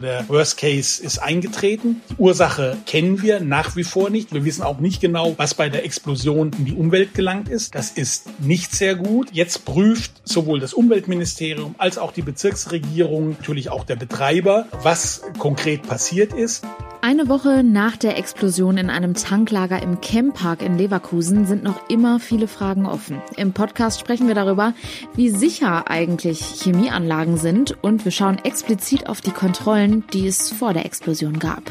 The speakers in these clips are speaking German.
Der Worst Case ist eingetreten. Die Ursache kennen wir nach wie vor nicht. Wir wissen auch nicht genau, was bei der Explosion in die Umwelt gelangt ist. Das ist nicht sehr gut. Jetzt prüft sowohl das Umweltministerium als auch die Bezirksregierung, natürlich auch der Betreiber, was konkret passiert ist. Eine Woche nach der Explosion in einem Tanklager im Camppark in Leverkusen sind noch immer viele Fragen offen. Im Podcast sprechen wir darüber, wie sicher eigentlich Chemieanlagen sind und wir schauen explizit auf die Kontrollen, die es vor der Explosion gab.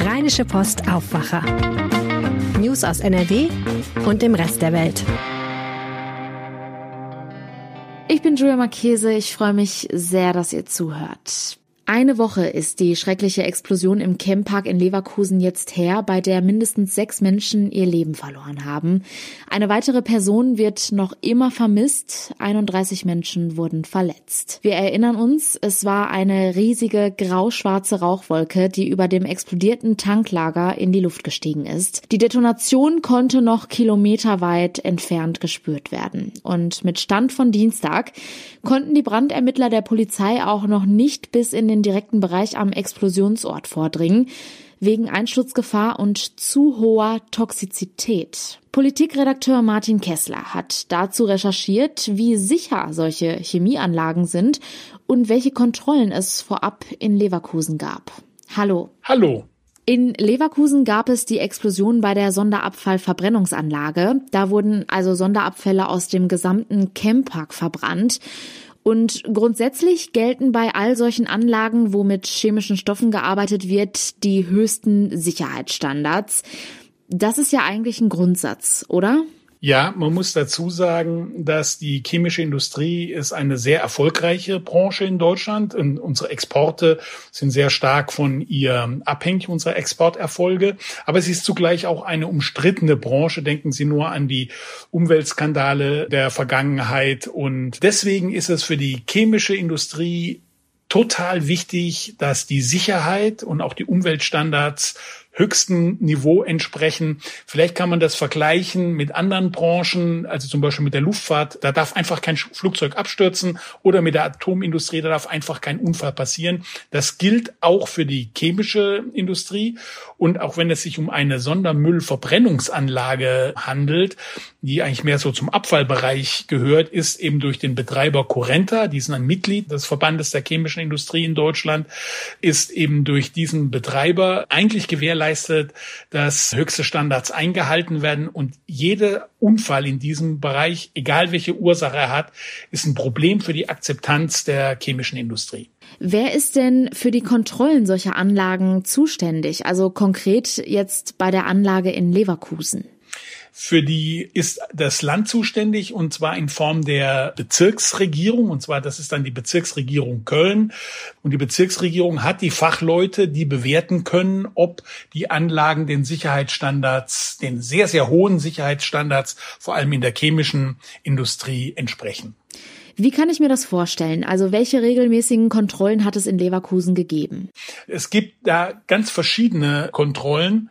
Rheinische Post Aufwacher. News aus NRW und dem Rest der Welt. Ich bin Julia Marchese. Ich freue mich sehr, dass ihr zuhört. Eine Woche ist die schreckliche Explosion im Camppark in Leverkusen jetzt her, bei der mindestens sechs Menschen ihr Leben verloren haben. Eine weitere Person wird noch immer vermisst. 31 Menschen wurden verletzt. Wir erinnern uns, es war eine riesige grau-schwarze Rauchwolke, die über dem explodierten Tanklager in die Luft gestiegen ist. Die Detonation konnte noch kilometerweit entfernt gespürt werden. Und mit Stand von Dienstag konnten die Brandermittler der Polizei auch noch nicht bis in den den direkten Bereich am Explosionsort vordringen, wegen Einsturzgefahr und zu hoher Toxizität. Politikredakteur Martin Kessler hat dazu recherchiert, wie sicher solche Chemieanlagen sind und welche Kontrollen es vorab in Leverkusen gab. Hallo. Hallo. In Leverkusen gab es die Explosion bei der Sonderabfallverbrennungsanlage. Da wurden also Sonderabfälle aus dem gesamten Camppark verbrannt. Und grundsätzlich gelten bei all solchen Anlagen, wo mit chemischen Stoffen gearbeitet wird, die höchsten Sicherheitsstandards. Das ist ja eigentlich ein Grundsatz, oder? Ja, man muss dazu sagen, dass die chemische Industrie ist eine sehr erfolgreiche Branche in Deutschland und unsere Exporte sind sehr stark von ihr abhängig, unsere Exporterfolge. Aber sie ist zugleich auch eine umstrittene Branche. Denken Sie nur an die Umweltskandale der Vergangenheit. Und deswegen ist es für die chemische Industrie total wichtig, dass die Sicherheit und auch die Umweltstandards höchsten Niveau entsprechen. Vielleicht kann man das vergleichen mit anderen Branchen, also zum Beispiel mit der Luftfahrt. Da darf einfach kein Flugzeug abstürzen oder mit der Atomindustrie, da darf einfach kein Unfall passieren. Das gilt auch für die chemische Industrie. Und auch wenn es sich um eine Sondermüllverbrennungsanlage handelt, die eigentlich mehr so zum Abfallbereich gehört, ist eben durch den Betreiber Corenta, die sind ein Mitglied des Verbandes der chemischen Industrie in Deutschland, ist eben durch diesen Betreiber eigentlich gewährleistet, gewährleistet, dass höchste Standards eingehalten werden und jeder Unfall in diesem Bereich, egal welche Ursache er hat, ist ein Problem für die Akzeptanz der chemischen Industrie. Wer ist denn für die Kontrollen solcher Anlagen zuständig? Also konkret jetzt bei der Anlage in Leverkusen. Für die ist das Land zuständig und zwar in Form der Bezirksregierung. Und zwar, das ist dann die Bezirksregierung Köln. Und die Bezirksregierung hat die Fachleute, die bewerten können, ob die Anlagen den Sicherheitsstandards, den sehr, sehr hohen Sicherheitsstandards, vor allem in der chemischen Industrie entsprechen. Wie kann ich mir das vorstellen? Also welche regelmäßigen Kontrollen hat es in Leverkusen gegeben? Es gibt da ganz verschiedene Kontrollen.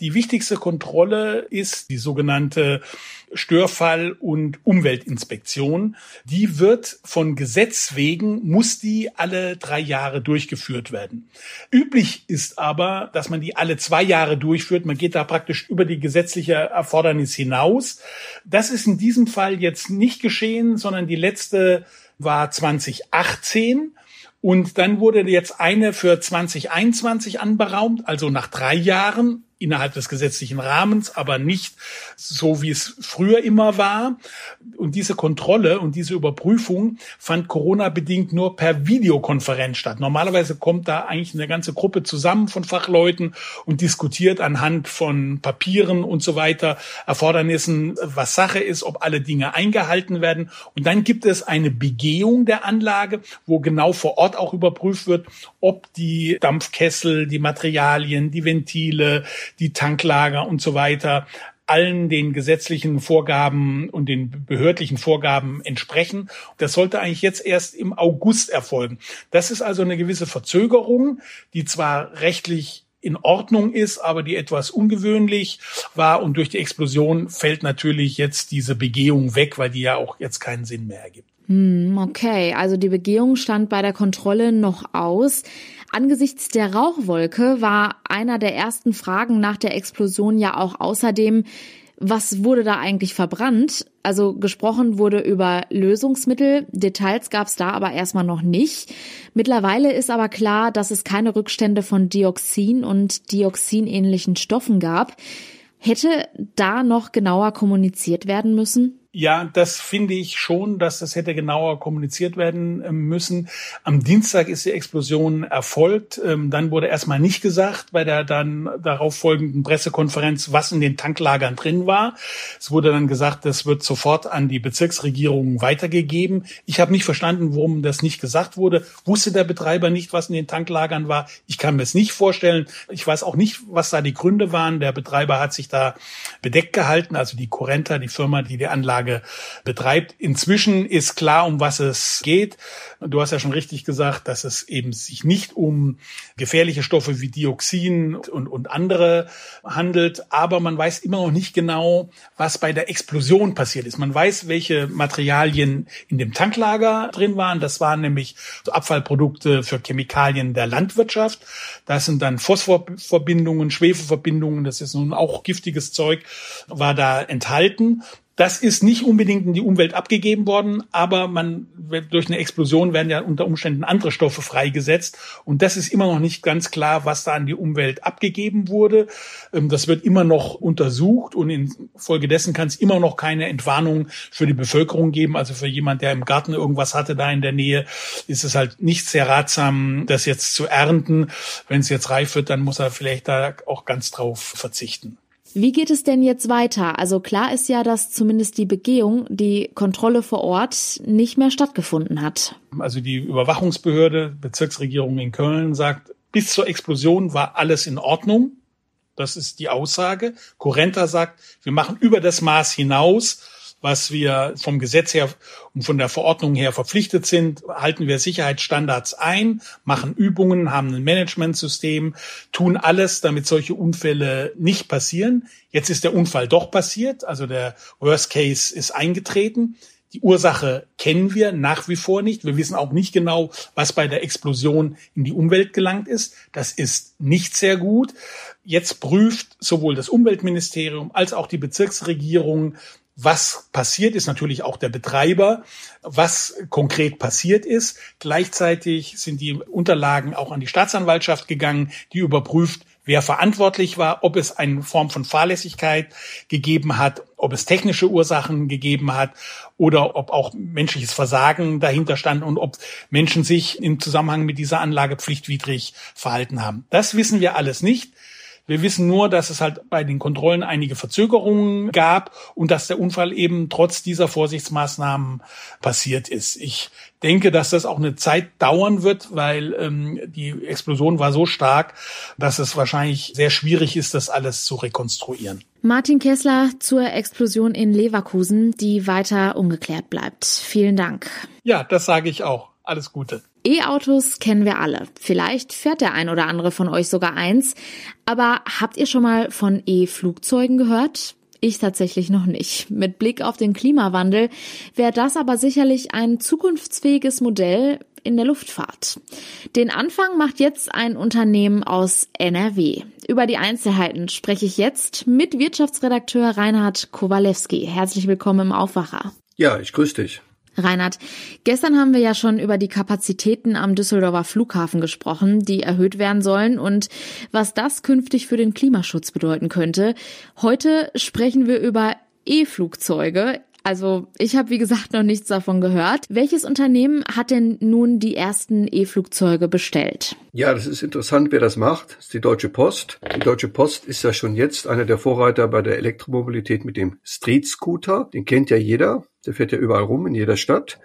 Die wichtigste Kontrolle ist die sogenannte Störfall- und Umweltinspektion. Die wird von Gesetz wegen, muss die alle drei Jahre durchgeführt werden. Üblich ist aber, dass man die alle zwei Jahre durchführt. Man geht da praktisch über die gesetzliche Erfordernis hinaus. Das ist in diesem Fall jetzt nicht geschehen, sondern die letzte war 2018. Und dann wurde jetzt eine für 2021 anberaumt, also nach drei Jahren innerhalb des gesetzlichen Rahmens, aber nicht so, wie es früher immer war. Und diese Kontrolle und diese Überprüfung fand Corona-bedingt nur per Videokonferenz statt. Normalerweise kommt da eigentlich eine ganze Gruppe zusammen von Fachleuten und diskutiert anhand von Papieren und so weiter, Erfordernissen, was Sache ist, ob alle Dinge eingehalten werden. Und dann gibt es eine Begehung der Anlage, wo genau vor Ort auch überprüft wird, ob die Dampfkessel, die Materialien, die Ventile, die Tanklager und so weiter allen den gesetzlichen Vorgaben und den behördlichen Vorgaben entsprechen. Das sollte eigentlich jetzt erst im August erfolgen. Das ist also eine gewisse Verzögerung, die zwar rechtlich in Ordnung ist, aber die etwas ungewöhnlich war. Und durch die Explosion fällt natürlich jetzt diese Begehung weg, weil die ja auch jetzt keinen Sinn mehr ergibt. Hm, okay, also die Begehung stand bei der Kontrolle noch aus. Angesichts der Rauchwolke war einer der ersten Fragen nach der Explosion ja auch außerdem, was wurde da eigentlich verbrannt? Also gesprochen wurde über Lösungsmittel, Details gab es da aber erstmal noch nicht. Mittlerweile ist aber klar, dass es keine Rückstände von Dioxin und dioxinähnlichen Stoffen gab. Hätte da noch genauer kommuniziert werden müssen? Ja, das finde ich schon, dass das hätte genauer kommuniziert werden ähm, müssen. Am Dienstag ist die Explosion erfolgt. Ähm, dann wurde erstmal nicht gesagt bei der dann darauf folgenden Pressekonferenz, was in den Tanklagern drin war. Es wurde dann gesagt, das wird sofort an die Bezirksregierung weitergegeben. Ich habe nicht verstanden, warum das nicht gesagt wurde. Wusste der Betreiber nicht, was in den Tanklagern war? Ich kann mir es nicht vorstellen. Ich weiß auch nicht, was da die Gründe waren. Der Betreiber hat sich da bedeckt gehalten, also die Corenta, die Firma, die die Anlage Anlage betreibt. Inzwischen ist klar, um was es geht. Du hast ja schon richtig gesagt, dass es eben sich nicht um gefährliche Stoffe wie Dioxin und, und andere handelt, aber man weiß immer noch nicht genau, was bei der Explosion passiert ist. Man weiß, welche Materialien in dem Tanklager drin waren. Das waren nämlich Abfallprodukte für Chemikalien der Landwirtschaft. Das sind dann Phosphorverbindungen, Schwefelverbindungen, das ist nun auch giftiges Zeug, war da enthalten. Das ist nicht unbedingt in die Umwelt abgegeben worden, aber man durch eine Explosion werden ja unter Umständen andere Stoffe freigesetzt und das ist immer noch nicht ganz klar, was da an die Umwelt abgegeben wurde. Ähm, das wird immer noch untersucht und infolgedessen kann es immer noch keine Entwarnung für die Bevölkerung geben. Also für jemand, der im Garten irgendwas hatte da in der Nähe, ist es halt nicht sehr ratsam, das jetzt zu ernten. Wenn es jetzt reif wird, dann muss er vielleicht da auch ganz drauf verzichten. Wie geht es denn jetzt weiter? Also klar ist ja, dass zumindest die Begehung, die Kontrolle vor Ort nicht mehr stattgefunden hat. Also die Überwachungsbehörde, Bezirksregierung in Köln sagt, bis zur Explosion war alles in Ordnung. Das ist die Aussage. Corenta sagt, wir machen über das Maß hinaus was wir vom Gesetz her und von der Verordnung her verpflichtet sind, halten wir Sicherheitsstandards ein, machen Übungen, haben ein Managementsystem, tun alles, damit solche Unfälle nicht passieren. Jetzt ist der Unfall doch passiert, also der Worst Case ist eingetreten. Die Ursache kennen wir nach wie vor nicht. Wir wissen auch nicht genau, was bei der Explosion in die Umwelt gelangt ist. Das ist nicht sehr gut. Jetzt prüft sowohl das Umweltministerium als auch die Bezirksregierung was passiert ist, natürlich auch der Betreiber, was konkret passiert ist. Gleichzeitig sind die Unterlagen auch an die Staatsanwaltschaft gegangen, die überprüft, wer verantwortlich war, ob es eine Form von Fahrlässigkeit gegeben hat, ob es technische Ursachen gegeben hat oder ob auch menschliches Versagen dahinter stand und ob Menschen sich im Zusammenhang mit dieser Anlage pflichtwidrig verhalten haben. Das wissen wir alles nicht. Wir wissen nur, dass es halt bei den Kontrollen einige Verzögerungen gab und dass der Unfall eben trotz dieser Vorsichtsmaßnahmen passiert ist. Ich denke, dass das auch eine Zeit dauern wird, weil ähm, die Explosion war so stark, dass es wahrscheinlich sehr schwierig ist, das alles zu rekonstruieren. Martin Kessler zur Explosion in Leverkusen, die weiter ungeklärt bleibt. Vielen Dank. Ja, das sage ich auch. Alles Gute. E-Autos kennen wir alle. Vielleicht fährt der ein oder andere von euch sogar eins. Aber habt ihr schon mal von E-Flugzeugen gehört? Ich tatsächlich noch nicht. Mit Blick auf den Klimawandel wäre das aber sicherlich ein zukunftsfähiges Modell in der Luftfahrt. Den Anfang macht jetzt ein Unternehmen aus NRW. Über die Einzelheiten spreche ich jetzt mit Wirtschaftsredakteur Reinhard Kowalewski. Herzlich willkommen im Aufwacher. Ja, ich grüße dich. Reinhard, gestern haben wir ja schon über die Kapazitäten am Düsseldorfer Flughafen gesprochen, die erhöht werden sollen und was das künftig für den Klimaschutz bedeuten könnte. Heute sprechen wir über E-Flugzeuge. Also ich habe, wie gesagt, noch nichts davon gehört. Welches Unternehmen hat denn nun die ersten E-Flugzeuge bestellt? Ja, das ist interessant, wer das macht. Das ist die Deutsche Post. Die Deutsche Post ist ja schon jetzt einer der Vorreiter bei der Elektromobilität mit dem Street Scooter. Den kennt ja jeder. Der fährt ja überall rum in jeder Stadt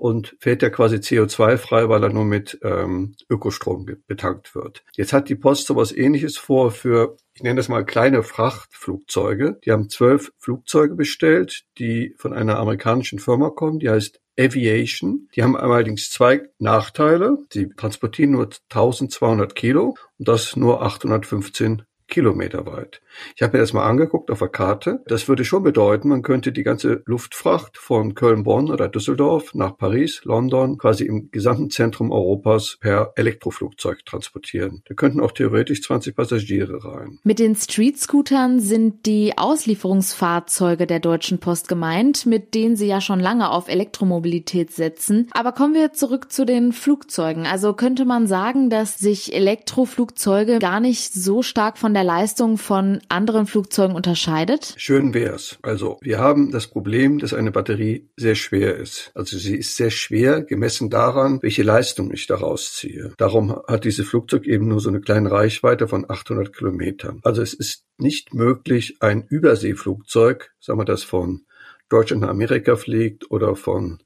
und fährt ja quasi CO2-frei, weil er nur mit ähm, Ökostrom betankt wird. Jetzt hat die Post sowas ähnliches vor für, ich nenne das mal kleine Frachtflugzeuge. Die haben zwölf Flugzeuge bestellt, die von einer amerikanischen Firma kommen, die heißt Aviation. Die haben allerdings zwei Nachteile. Sie transportieren nur 1200 Kilo und das nur 815 Kilometer weit. Ich habe mir das mal angeguckt auf der Karte. Das würde schon bedeuten, man könnte die ganze Luftfracht von Köln-Bonn oder Düsseldorf nach Paris, London, quasi im gesamten Zentrum Europas per Elektroflugzeug transportieren. Da könnten auch theoretisch 20 Passagiere rein. Mit den Street-Scootern sind die Auslieferungsfahrzeuge der Deutschen Post gemeint, mit denen sie ja schon lange auf Elektromobilität setzen. Aber kommen wir zurück zu den Flugzeugen. Also könnte man sagen, dass sich Elektroflugzeuge gar nicht so stark von der Leistung von anderen Flugzeugen unterscheidet? Schön wär's. Also wir haben das Problem, dass eine Batterie sehr schwer ist. Also sie ist sehr schwer gemessen daran, welche Leistung ich daraus ziehe. Darum hat dieses Flugzeug eben nur so eine kleine Reichweite von 800 Kilometern. Also es ist nicht möglich, ein Überseeflugzeug, sagen wir das von Deutschland nach Amerika fliegt oder von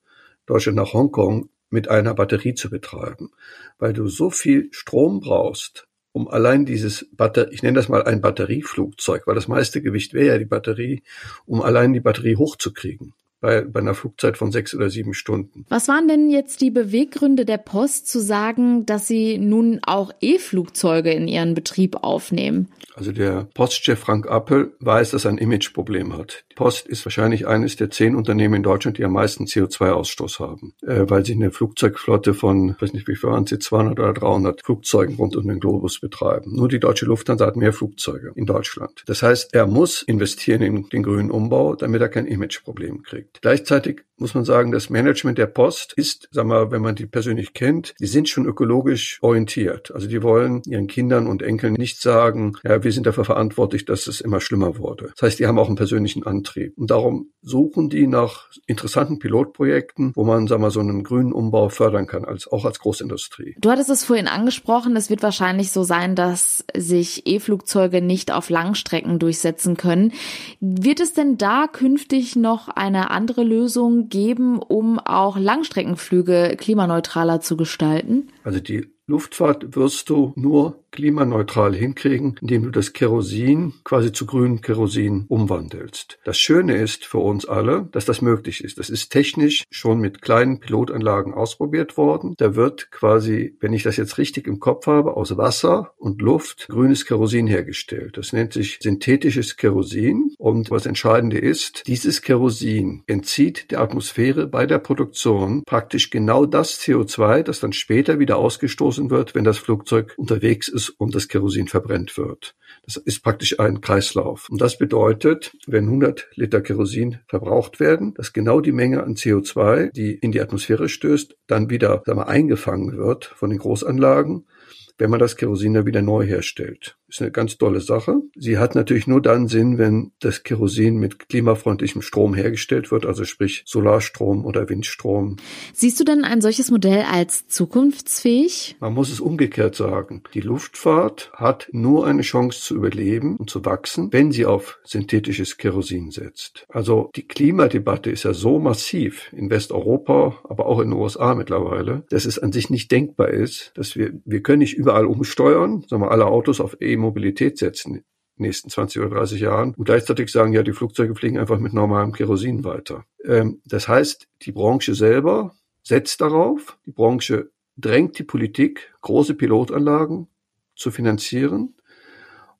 Deutschland nach Hongkong mit einer Batterie zu betreiben, weil du so viel Strom brauchst, um allein dieses Batter ich nenne das mal ein Batterieflugzeug, weil das meiste Gewicht wäre ja die Batterie, um allein die Batterie hochzukriegen bei, bei einer Flugzeit von sechs oder sieben Stunden. Was waren denn jetzt die Beweggründe der Post zu sagen, dass sie nun auch E-Flugzeuge in ihren Betrieb aufnehmen? Also der Postchef Frank Appel weiß, dass er ein Imageproblem hat. Die Post ist wahrscheinlich eines der zehn Unternehmen in Deutschland, die am meisten CO2-Ausstoß haben, äh, weil sie eine Flugzeugflotte von, ich weiß nicht, wie viel waren sie, 200 oder 300 Flugzeugen rund um den Globus betreiben. Nur die deutsche Lufthansa hat mehr Flugzeuge in Deutschland. Das heißt, er muss investieren in den grünen Umbau, damit er kein Imageproblem kriegt. Gleichzeitig muss man sagen, das Management der Post ist, sag mal, wenn man die persönlich kennt, die sind schon ökologisch orientiert. Also die wollen ihren Kindern und Enkeln nicht sagen, ja, wir sind dafür verantwortlich, dass es immer schlimmer wurde. Das heißt, die haben auch einen persönlichen Antrieb. Und darum suchen die nach interessanten Pilotprojekten, wo man, sag mal, so einen grünen Umbau fördern kann, als, auch als Großindustrie. Du hattest es vorhin angesprochen, es wird wahrscheinlich so sein, dass sich E-Flugzeuge nicht auf Langstrecken durchsetzen können. Wird es denn da künftig noch eine andere Lösung geben, um auch Langstreckenflüge klimaneutraler zu gestalten? Also die Luftfahrt wirst du nur klimaneutral hinkriegen, indem du das Kerosin quasi zu grünem Kerosin umwandelst. Das Schöne ist für uns alle, dass das möglich ist. Das ist technisch schon mit kleinen Pilotanlagen ausprobiert worden. Da wird quasi, wenn ich das jetzt richtig im Kopf habe, aus Wasser und Luft grünes Kerosin hergestellt. Das nennt sich synthetisches Kerosin. Und was Entscheidende ist, dieses Kerosin entzieht der Atmosphäre bei der Produktion praktisch genau das CO2, das dann später wieder ausgestoßen wird, wenn das Flugzeug unterwegs ist und das Kerosin verbrennt wird. Das ist praktisch ein Kreislauf. Und das bedeutet, wenn 100 Liter Kerosin verbraucht werden, dass genau die Menge an CO2, die in die Atmosphäre stößt, dann wieder sagen wir, eingefangen wird von den Großanlagen wenn man das Kerosin dann wieder neu herstellt. Ist eine ganz tolle Sache. Sie hat natürlich nur dann Sinn, wenn das Kerosin mit klimafreundlichem Strom hergestellt wird, also sprich Solarstrom oder Windstrom. Siehst du denn ein solches Modell als zukunftsfähig? Man muss es umgekehrt sagen. Die Luftfahrt hat nur eine Chance zu überleben und zu wachsen, wenn sie auf synthetisches Kerosin setzt. Also die Klimadebatte ist ja so massiv in Westeuropa, aber auch in den USA mittlerweile, dass es an sich nicht denkbar ist, dass wir, wir können nicht überall umsteuern, sagen wir alle Autos auf E-Mobilität setzen nächsten 20 oder 30 Jahren und gleichzeitig sagen, ja, die Flugzeuge fliegen einfach mit normalem Kerosin weiter. Ähm, das heißt, die Branche selber setzt darauf, die Branche drängt die Politik, große Pilotanlagen zu finanzieren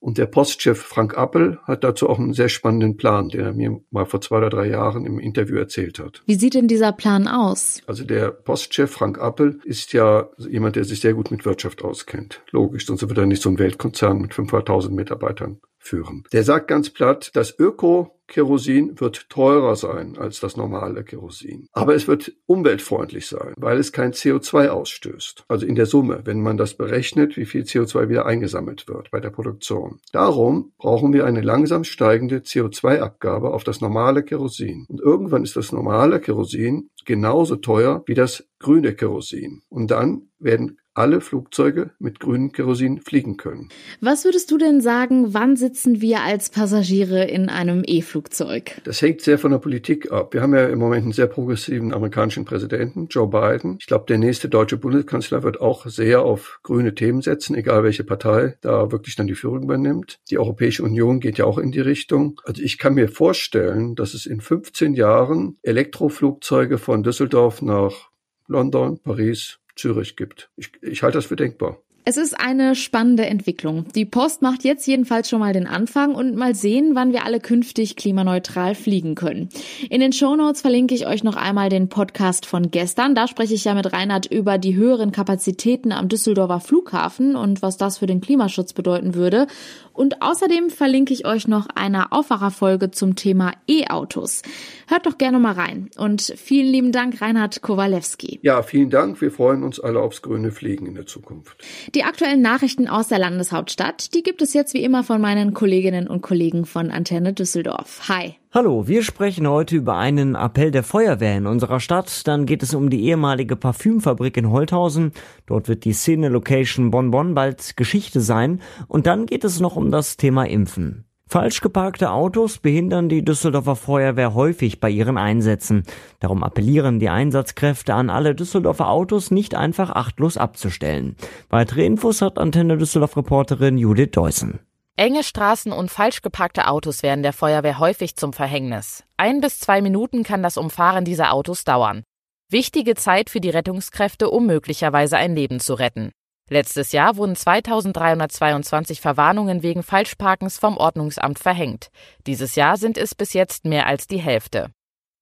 und der Postchef Frank Appel hat dazu auch einen sehr spannenden Plan, den er mir mal vor zwei oder drei Jahren im Interview erzählt hat. Wie sieht denn dieser Plan aus? Also der Postchef Frank Appel ist ja jemand, der sich sehr gut mit Wirtschaft auskennt. Logisch, sonst wird er nicht so ein Weltkonzern mit 500.000 Mitarbeitern führen. Der sagt ganz platt, das Öko-Kerosin wird teurer sein als das normale Kerosin. Aber es wird umweltfreundlich sein, weil es kein CO2 ausstößt. Also in der Summe, wenn man das berechnet, wie viel CO2 wieder eingesammelt wird bei der Produktion. Darum brauchen wir eine langsam steigende CO2-Abgabe auf das normale Kerosin. Und irgendwann ist das normale Kerosin genauso teuer wie das grüne Kerosin. Und dann werden alle Flugzeuge mit grünem Kerosin fliegen können. Was würdest du denn sagen, wann sitzen wir als Passagiere in einem E-Flugzeug? Das hängt sehr von der Politik ab. Wir haben ja im Moment einen sehr progressiven amerikanischen Präsidenten, Joe Biden. Ich glaube, der nächste deutsche Bundeskanzler wird auch sehr auf grüne Themen setzen, egal welche Partei da wirklich dann die Führung übernimmt. Die Europäische Union geht ja auch in die Richtung. Also ich kann mir vorstellen, dass es in 15 Jahren Elektroflugzeuge von Düsseldorf nach London, Paris, Zürich gibt. Ich, ich halte das für denkbar. Es ist eine spannende Entwicklung. Die Post macht jetzt jedenfalls schon mal den Anfang und mal sehen, wann wir alle künftig klimaneutral fliegen können. In den Shownotes verlinke ich euch noch einmal den Podcast von gestern. Da spreche ich ja mit Reinhard über die höheren Kapazitäten am Düsseldorfer Flughafen und was das für den Klimaschutz bedeuten würde. Und außerdem verlinke ich euch noch eine Aufwacherfolge zum Thema E-Autos. Hört doch gerne mal rein. Und vielen lieben Dank, Reinhard Kowalewski. Ja, vielen Dank. Wir freuen uns alle aufs grüne Fliegen in der Zukunft. Die aktuellen Nachrichten aus der Landeshauptstadt, die gibt es jetzt wie immer von meinen Kolleginnen und Kollegen von Antenne Düsseldorf. Hi. Hallo, wir sprechen heute über einen Appell der Feuerwehr in unserer Stadt. Dann geht es um die ehemalige Parfümfabrik in Holthausen. Dort wird die Szene-Location Bonbon bald Geschichte sein. Und dann geht es noch um das Thema Impfen. Falsch geparkte Autos behindern die Düsseldorfer Feuerwehr häufig bei ihren Einsätzen. Darum appellieren die Einsatzkräfte an alle Düsseldorfer Autos nicht einfach achtlos abzustellen. Weitere Infos hat Antenne Düsseldorf Reporterin Judith Deussen. Enge Straßen und falsch geparkte Autos werden der Feuerwehr häufig zum Verhängnis. Ein bis zwei Minuten kann das Umfahren dieser Autos dauern. Wichtige Zeit für die Rettungskräfte, um möglicherweise ein Leben zu retten. Letztes Jahr wurden 2322 Verwarnungen wegen Falschparkens vom Ordnungsamt verhängt. Dieses Jahr sind es bis jetzt mehr als die Hälfte.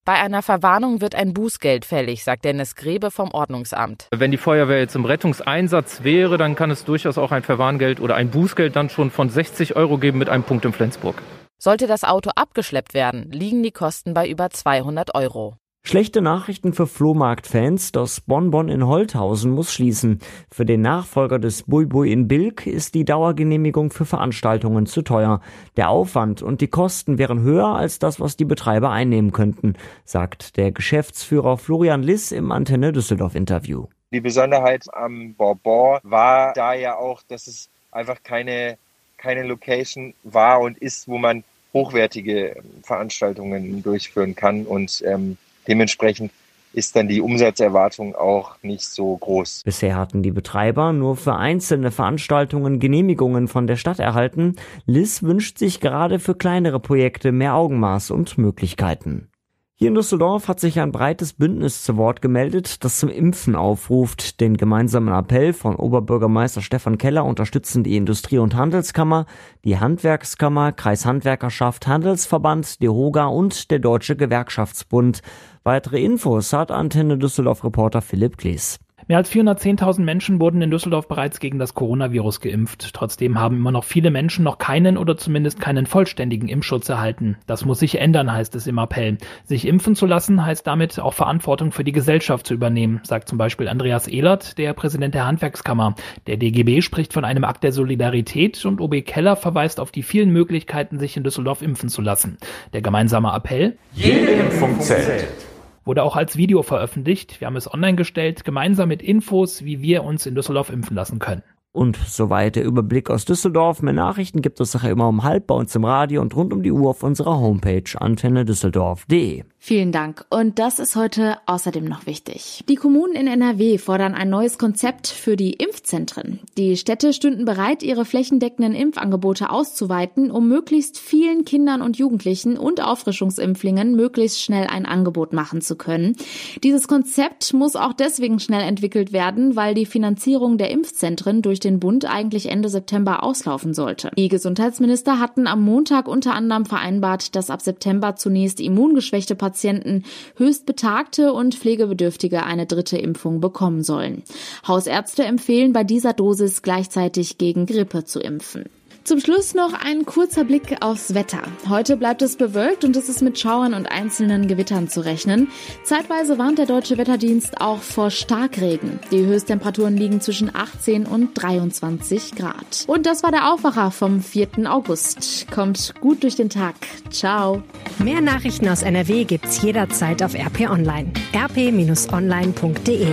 Bei einer Verwarnung wird ein Bußgeld fällig, sagt Dennis Grebe vom Ordnungsamt. Wenn die Feuerwehr jetzt im Rettungseinsatz wäre, dann kann es durchaus auch ein Verwarngeld oder ein Bußgeld dann schon von 60 Euro geben mit einem Punkt in Flensburg. Sollte das Auto abgeschleppt werden, liegen die Kosten bei über 200 Euro. Schlechte Nachrichten für Flohmarktfans, das Bonbon in Holthausen muss schließen. Für den Nachfolger des Buibui in Bilk ist die Dauergenehmigung für Veranstaltungen zu teuer. Der Aufwand und die Kosten wären höher als das, was die Betreiber einnehmen könnten, sagt der Geschäftsführer Florian Liss im Antenne Düsseldorf Interview. Die Besonderheit am Bonbon war da ja auch, dass es einfach keine, keine Location war und ist, wo man hochwertige Veranstaltungen durchführen kann und ähm, Dementsprechend ist dann die Umsatzerwartung auch nicht so groß. Bisher hatten die Betreiber nur für einzelne Veranstaltungen Genehmigungen von der Stadt erhalten. Liz wünscht sich gerade für kleinere Projekte mehr Augenmaß und Möglichkeiten. Hier in Düsseldorf hat sich ein breites Bündnis zu Wort gemeldet, das zum Impfen aufruft. Den gemeinsamen Appell von Oberbürgermeister Stefan Keller unterstützen die Industrie- und Handelskammer, die Handwerkskammer, Kreishandwerkerschaft, Handelsverband, DEHOGA und der Deutsche Gewerkschaftsbund. Weitere Infos hat Antenne Düsseldorf Reporter Philipp Glees. Mehr als 410.000 Menschen wurden in Düsseldorf bereits gegen das Coronavirus geimpft. Trotzdem haben immer noch viele Menschen noch keinen oder zumindest keinen vollständigen Impfschutz erhalten. Das muss sich ändern, heißt es im Appell. Sich impfen zu lassen heißt damit auch Verantwortung für die Gesellschaft zu übernehmen, sagt zum Beispiel Andreas Ehlert, der Präsident der Handwerkskammer. Der DGB spricht von einem Akt der Solidarität und OB Keller verweist auf die vielen Möglichkeiten, sich in Düsseldorf impfen zu lassen. Der gemeinsame Appell? Jede Impfung zählt wurde auch als Video veröffentlicht. Wir haben es online gestellt, gemeinsam mit Infos, wie wir uns in Düsseldorf impfen lassen können. Und soweit der Überblick aus Düsseldorf. Mehr Nachrichten gibt es nachher immer um halb bei uns im Radio und rund um die Uhr auf unserer Homepage antennedüsseldorf.de. Vielen Dank. Und das ist heute außerdem noch wichtig. Die Kommunen in NRW fordern ein neues Konzept für die Impfzentren. Die Städte stünden bereit, ihre flächendeckenden Impfangebote auszuweiten, um möglichst vielen Kindern und Jugendlichen und Auffrischungsimpflingen möglichst schnell ein Angebot machen zu können. Dieses Konzept muss auch deswegen schnell entwickelt werden, weil die Finanzierung der Impfzentren durch den Bund eigentlich Ende September auslaufen sollte. Die Gesundheitsminister hatten am Montag unter anderem vereinbart, dass ab September zunächst immungeschwächte Patienten Patienten, höchst betagte und Pflegebedürftige eine dritte Impfung bekommen sollen. Hausärzte empfehlen bei dieser Dosis gleichzeitig gegen Grippe zu impfen. Zum Schluss noch ein kurzer Blick aufs Wetter. Heute bleibt es bewölkt und es ist mit Schauern und einzelnen Gewittern zu rechnen. Zeitweise warnt der Deutsche Wetterdienst auch vor Starkregen. Die Höchsttemperaturen liegen zwischen 18 und 23 Grad. Und das war der Aufwacher vom 4. August. Kommt gut durch den Tag. Ciao. Mehr Nachrichten aus NRW gibt's jederzeit auf RP Online. rp-online.de